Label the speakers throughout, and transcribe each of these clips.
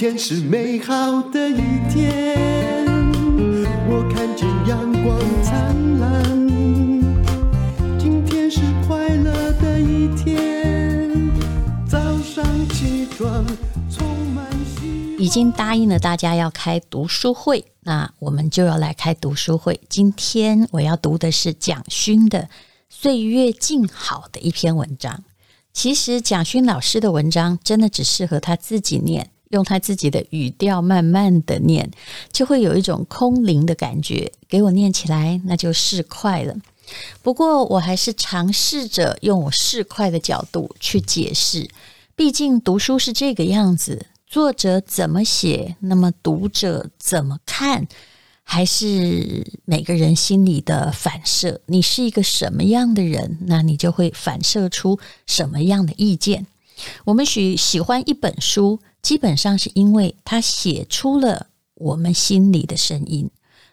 Speaker 1: 天是美好的一天，我看见阳光灿烂。今天是快乐的一天，早上起床充满希望。
Speaker 2: 已经答应了大家要开读书会，那我们就要来开读书会。今天我要读的是蒋勋的《岁月静好》的一篇文章。其实蒋勋老师的文章真的只适合他自己念，用他自己的语调慢慢的念，就会有一种空灵的感觉。给我念起来，那就是快了。不过我还是尝试着用我市侩的角度去解释，毕竟读书是这个样子，作者怎么写，那么读者怎么看？还是每个人心里的反射，你是一个什么样的人，那你就会反射出什么样的意见。我们许喜欢一本书，基本上是因为他写出了我们心里的声音。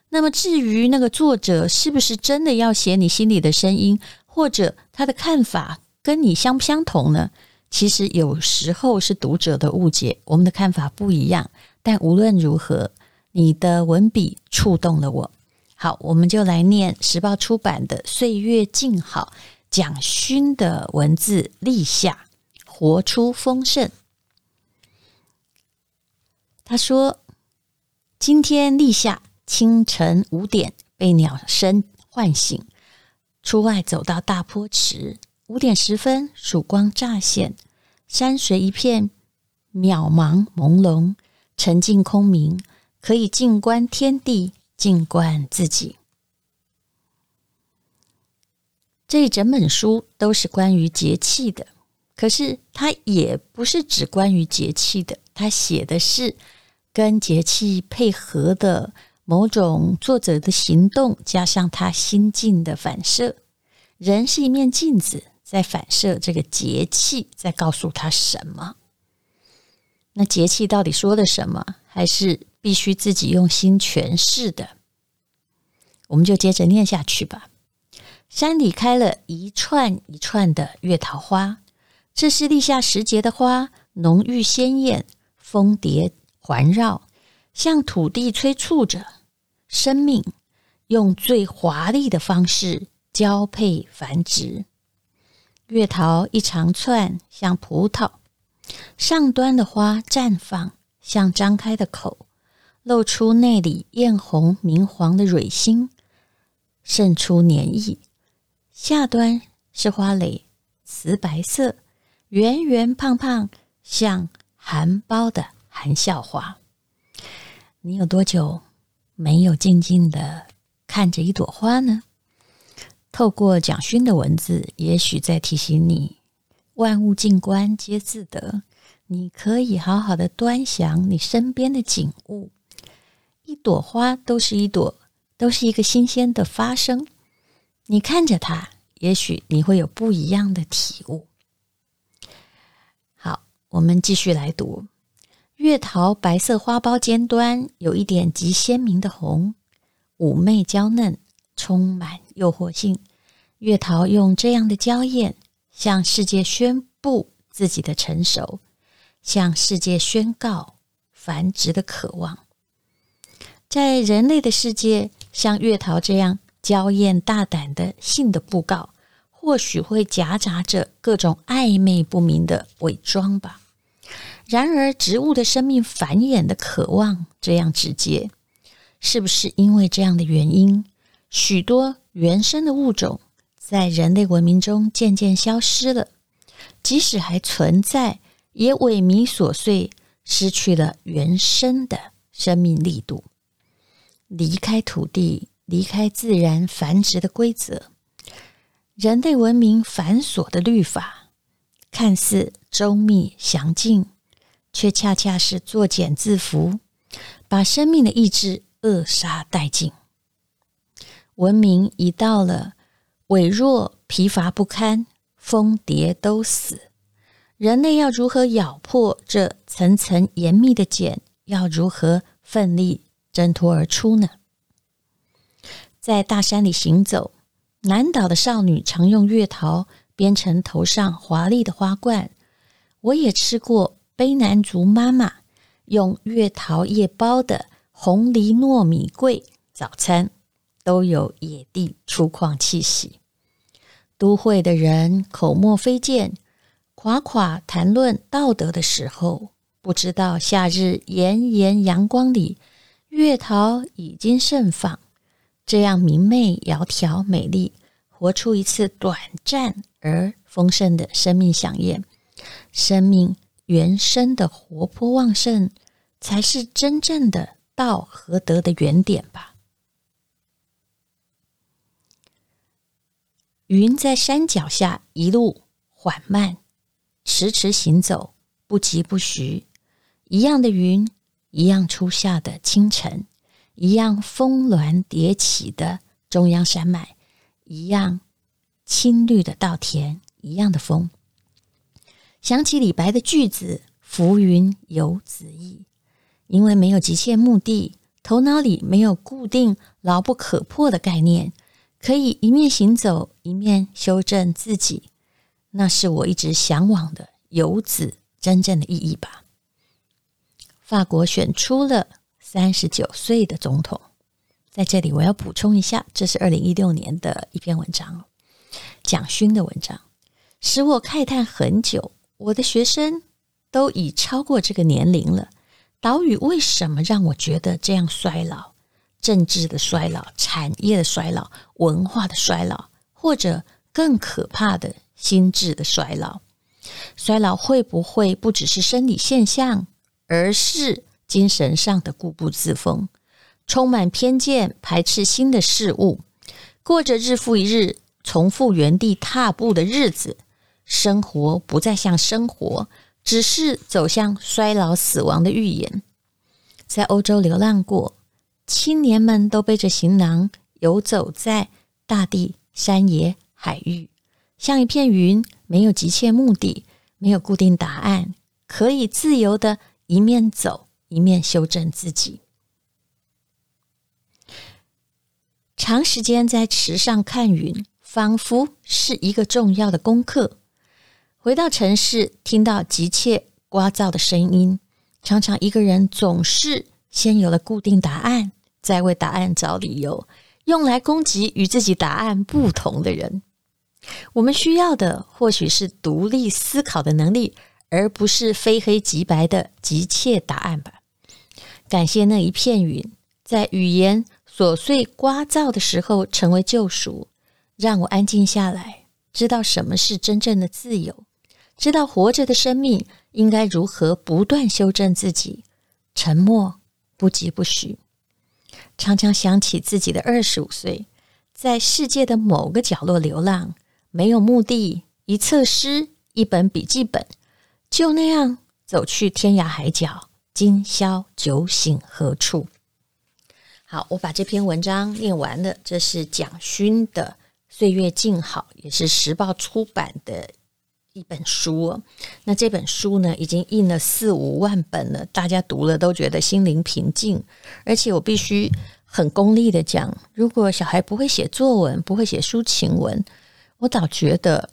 Speaker 2: 那么至于那个作者是不是真的要写你心里的声音，或者他的看法跟你相不相同呢？其实有时候是读者的误解，我们的看法不一样。但无论如何。你的文笔触动了我。好，我们就来念时报出版的《岁月静好》，蒋勋的文字立夏，活出丰盛。他说：“今天立夏清晨五点被鸟声唤醒，出外走到大坡池。五点十分，曙光乍现，山水一片渺茫朦胧，沉静空明。”可以静观天地，静观自己。这一整本书都是关于节气的，可是它也不是只关于节气的，它写的是跟节气配合的某种作者的行动，加上他心境的反射。人是一面镜子，在反射这个节气，在告诉他什么？那节气到底说了什么？还是？必须自己用心诠释的，我们就接着念下去吧。山里开了一串一串的月桃花，这是立夏时节的花，浓郁鲜艳，蜂蝶环绕，向土地催促着生命，用最华丽的方式交配繁殖。月桃一长串，像葡萄，上端的花绽放，像张开的口。露出内里艳红明黄的蕊心，渗出黏液。下端是花蕾，瓷白色，圆圆胖胖，像含苞的含笑花。你有多久没有静静的看着一朵花呢？透过蒋勋的文字，也许在提醒你：万物静观皆自得。你可以好好的端详你身边的景物。一朵花都是一朵，都是一个新鲜的发生。你看着它，也许你会有不一样的体悟。我们继续来读。月桃白色花苞尖端有一点极鲜明的红，妩媚娇嫩，充满诱惑性。月桃用这样的娇艳，向世界宣布自己的成熟，向世界宣告繁殖的渴望。在人类的世界，像月桃这样娇艳大胆的性的布告，或许会夹杂着各种暧昧不明的伪装吧。然而，植物的生命繁衍的渴望这样直接，是不是因为这样的原因，许多原生的物种在人类文明中渐渐消失了？即使还存在，也萎靡琐碎，失去了原生的生命力度。离开土地，离开自然繁殖的规则，人类文明繁琐的律法，看似周密详尽，却恰恰是作茧自缚，把生命的意志扼杀殆尽。文明已到了痿弱、疲乏不堪，蜂蝶都死，人类要如何咬破这层层严密的茧？要如何奋力？挣脱而出呢？在大山里行走，南岛的少女常用月桃编成头上华丽的花冠。我也吃过卑南族妈妈用月桃叶包的红梨糯米桂早餐，都有野地粗犷气息。都会的人口沫飞溅，夸夸谈论道德的时候，不知道夏日炎炎阳光里，月桃已经盛放。这样明媚、窈窕、美丽，活出一次短暂而丰盛的生命饗宴。生命原生的活泼旺盛，才是真正的道和德的原点吧。云在山脚下一路缓慢、迟迟行走，不疾不徐。一样的云，一样初夏的清晨。一样峰峦叠起的中央山脉，一样青绿的稻田，一样的风。想起李白的句子“浮云游子意”，因为没有急切目的，头脑里没有固定牢不可破的概念，可以一面行走，一面修正自己。那是我一直向往的游子真正的意义吧。法国选出了。三十九岁的总统，在这里我要补充一下，这是二零一六年的一篇文章，蒋勋的文章，使我慨叹很久。我的学生都已超过这个年龄了，岛屿为什么让我觉得这样衰老？政治的衰老，产业的衰老，文化的衰老，或者更可怕的心智的衰老？衰老会不会不只是生理现象，而是？精神上的固步自封，充满偏见，排斥新的事物，过着日复一日重复原地踏步的日子，生活不再像生活，只是走向衰老死亡的预言。在欧洲流浪过，青年们都背着行囊游走在大地、山野、海域，像一片云，没有急切目的，没有固定答案，可以自由的一面走。一面修正自己，长时间在池上看云，仿佛是一个重要的功课。回到城市，听到急切聒噪的声音，常常一个人总是先有了固定答案，再为答案找理由，用来攻击与自己答案不同的人。我们需要的或许是独立思考的能力，而不是非黑即白的急切答案吧。感谢那一片云，在语言琐碎聒噪的时候成为救赎，让我安静下来，知道什么是真正的自由，知道活着的生命应该如何不断修正自己，沉默，不疾不徐。常常想起自己的二十五岁，在世界的某个角落流浪，没有目的，一册诗，一本笔记本，就那样走去天涯海角。今宵酒醒何处？好，我把这篇文章念完了。这是蒋勋的《岁月静好》，也是时报出版的一本书。那这本书呢，已经印了四五万本了，大家读了都觉得心灵平静。而且我必须很功利的讲，如果小孩不会写作文，不会写抒情文，我倒觉得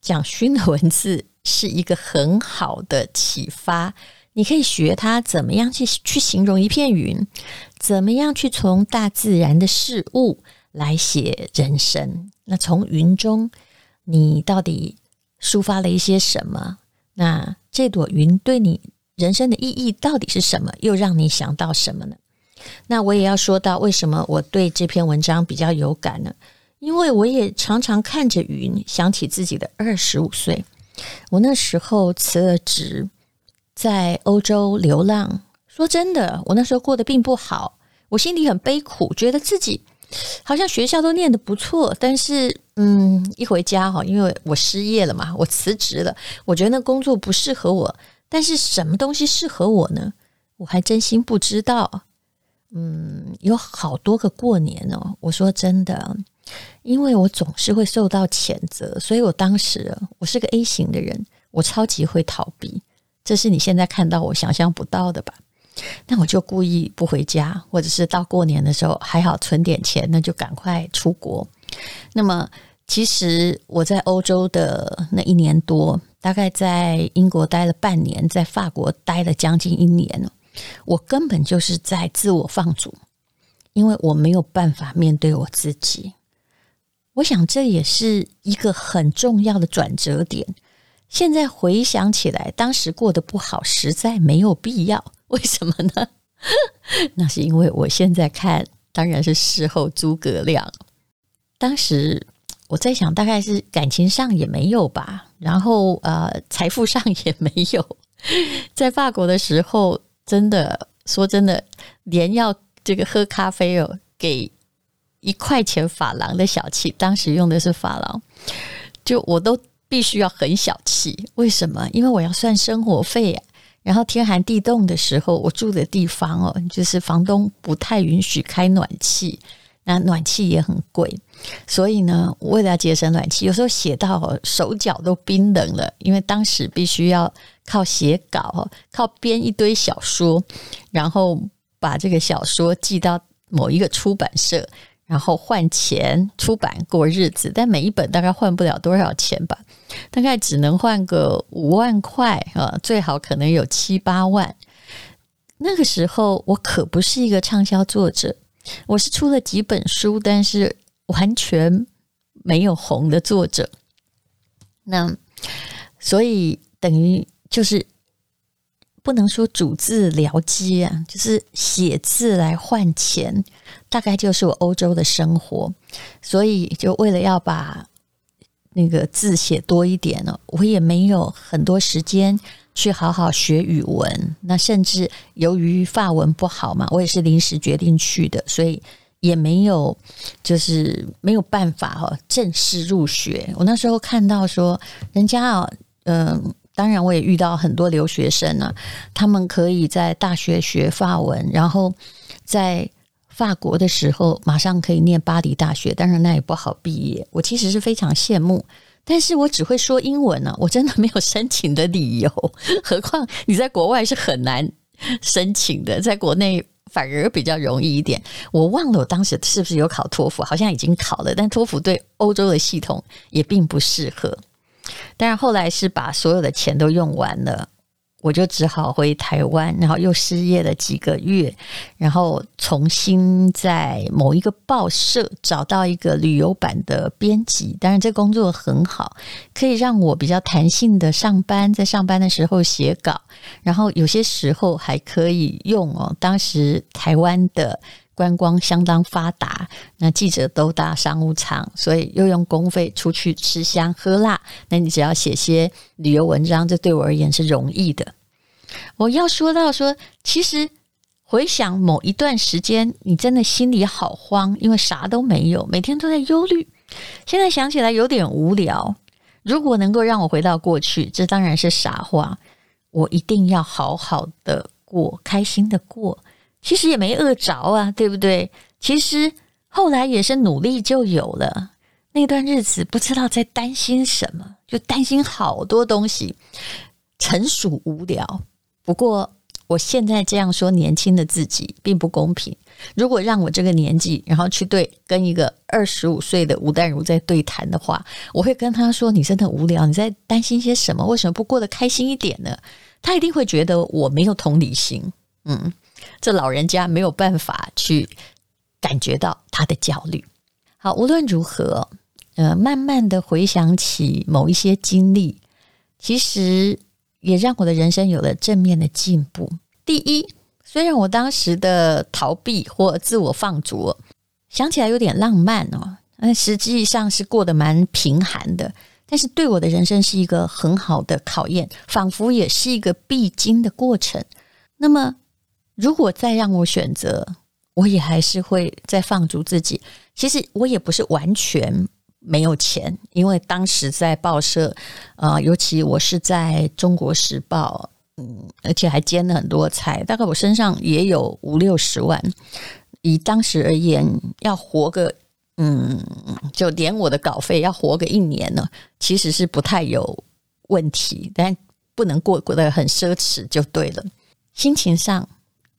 Speaker 2: 蒋勋的文字是一个很好的启发。你可以学他怎么样去去形容一片云，怎么样去从大自然的事物来写人生。那从云中，你到底抒发了一些什么？那这朵云对你人生的意义到底是什么？又让你想到什么呢？那我也要说到，为什么我对这篇文章比较有感呢？因为我也常常看着云，想起自己的二十五岁，我那时候辞了职。在欧洲流浪，说真的，我那时候过得并不好，我心里很悲苦，觉得自己好像学校都念得不错，但是，嗯，一回家哈，因为我失业了嘛，我辞职了，我觉得那工作不适合我，但是什么东西适合我呢？我还真心不知道。嗯，有好多个过年哦，我说真的，因为我总是会受到谴责，所以我当时我是个 A 型的人，我超级会逃避。这是你现在看到我想象不到的吧？那我就故意不回家，或者是到过年的时候还好存点钱，那就赶快出国。那么，其实我在欧洲的那一年多，大概在英国待了半年，在法国待了将近一年。我根本就是在自我放逐，因为我没有办法面对我自己。我想这也是一个很重要的转折点。现在回想起来，当时过得不好，实在没有必要。为什么呢？那是因为我现在看，当然是事后诸葛亮。当时我在想，大概是感情上也没有吧，然后呃，财富上也没有。在法国的时候，真的说真的，连要这个喝咖啡哦，给一块钱法郎的小气，当时用的是法郎，就我都必须要很小气。为什么？因为我要算生活费啊。然后天寒地冻的时候，我住的地方哦，就是房东不太允许开暖气，那暖气也很贵，所以呢，为了节省暖气，有时候写到手脚都冰冷了，因为当时必须要靠写稿，靠编一堆小说，然后把这个小说寄到某一个出版社。然后换钱出版过日子，但每一本大概换不了多少钱吧，大概只能换个五万块啊，最好可能有七八万。那个时候我可不是一个畅销作者，我是出了几本书，但是完全没有红的作者。那所以等于就是。不能说主字僚机啊，就是写字来换钱，大概就是我欧洲的生活。所以，就为了要把那个字写多一点呢，我也没有很多时间去好好学语文。那甚至由于法文不好嘛，我也是临时决定去的，所以也没有就是没有办法哦，正式入学。我那时候看到说，人家啊，嗯。当然，我也遇到很多留学生呢、啊，他们可以在大学学法文，然后在法国的时候马上可以念巴黎大学。当然，那也不好毕业。我其实是非常羡慕，但是我只会说英文呢、我真的没有申请的理由。何况你在国外是很难申请的，在国内反而比较容易一点。我忘了我当时是不是有考托福，好像已经考了，但托福对欧洲的系统也并不适合。但是后来是把所有的钱都用完了，我就只好回台湾，然后又失业了几个月，然后重新在某一个报社找到一个旅游版的编辑。当然，这工作很好，可以让我比较弹性的上班，在上班的时候写稿，然后有些时候还可以用哦，当时台湾的。观光相当发达，那记者都搭商务舱，所以又用公费出去吃香喝辣。那你只要写些旅游文章，这对我而言是容易的。我要说到说，其实回想某一段时间，你真的心里好慌，因为啥都没有，每天都在忧虑。现在想起来有点无聊。如果能够让我回到过去，这当然是傻话。我一定要好好的过，开心的过。其实也没饿着啊，对不对？其实后来也是努力就有了。那段日子不知道在担心什么，就担心好多东西，纯属无聊。不过我现在这样说，年轻的自己并不公平。如果让我这个年纪，然后去对跟一个二十五岁的吴淡如在对谈的话，我会跟他说：“你真的无聊，你在担心些什么？为什么不过得开心一点呢？”他一定会觉得我没有同理心。嗯。这老人家没有办法去感觉到他的焦虑。好，无论如何，呃，慢慢的回想起某一些经历，其实也让我的人生有了正面的进步。第一，虽然我当时的逃避或自我放逐，想起来有点浪漫哦，但实际上是过得蛮贫寒的。但是对我的人生是一个很好的考验，仿佛也是一个必经的过程。那么。如果再让我选择，我也还是会再放逐自己。其实我也不是完全没有钱，因为当时在报社，呃，尤其我是在中国时报，嗯，而且还兼了很多差，大概我身上也有五六十万。以当时而言，要活个，嗯，就连我的稿费要活个一年呢，其实是不太有问题，但不能过过得很奢侈就对了，心情上。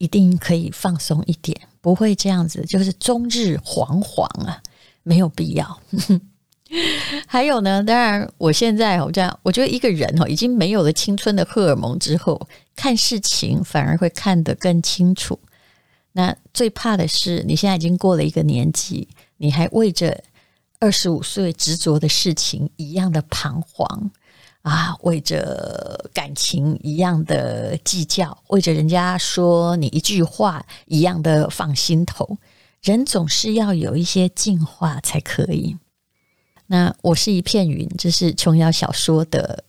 Speaker 2: 一定可以放松一点，不会这样子，就是终日惶惶啊，没有必要。还有呢，当然，我现在我这样，我觉得一个人哦，已经没有了青春的荷尔蒙之后，看事情反而会看得更清楚。那最怕的是，你现在已经过了一个年纪，你还为着二十五岁执着的事情一样的彷徨啊，为着感情一样的计较，为着人家说你一句话一样的放心头。人总是要有一些进化才可以。那我是一片云，这是琼瑶小说的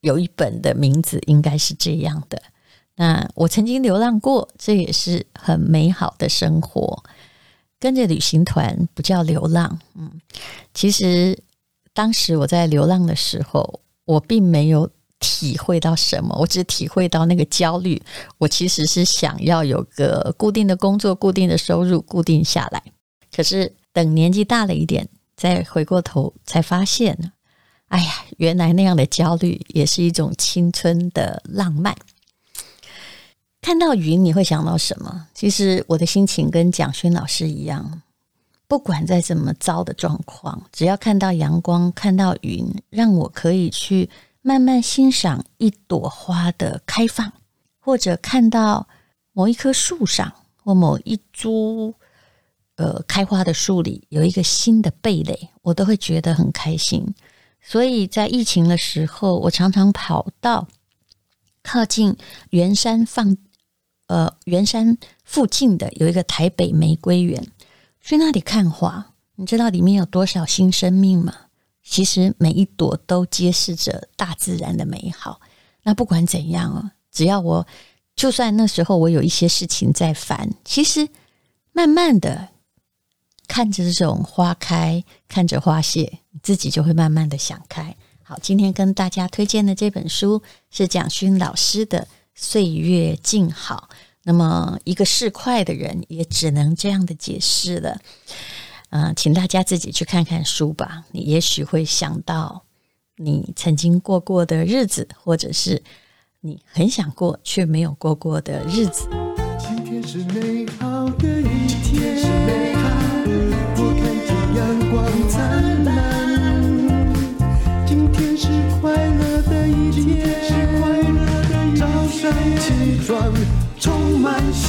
Speaker 2: 有一本的名字，应该是这样的。那我曾经流浪过，这也是很美好的生活。跟着旅行团不叫流浪，嗯，其实当时我在流浪的时候，我并没有体会到什么，我只体会到那个焦虑。我其实是想要有个固定的工作、固定的收入、固定下来。可是等年纪大了一点，再回过头才发现，哎呀，原来那样的焦虑也是一种青春的浪漫。看到云，你会想到什么？其实我的心情跟蒋勋老师一样，不管再怎么糟的状况，只要看到阳光，看到云，让我可以去慢慢欣赏一朵花的开放，或者看到某一棵树上或某一株呃开花的树里有一个新的蓓蕾，我都会觉得很开心。所以在疫情的时候，我常常跑到靠近圆山放。呃，圆山附近的有一个台北玫瑰园，去那里看花，你知道里面有多少新生命吗？其实每一朵都揭示着大自然的美好。那不管怎样啊，只要我，就算那时候我有一些事情在烦，其实慢慢的看着这种花开，看着花谢，你自己就会慢慢的想开。好，今天跟大家推荐的这本书是蒋勋老师的。岁月静好，那么一个市侩的人也只能这样的解释了。嗯、请大家自己去看看书吧，你也许会想到你曾经过过的日子，或者是你很想过却没有过过的日子。
Speaker 1: 今天是美好的一天，我看见阳光灿烂。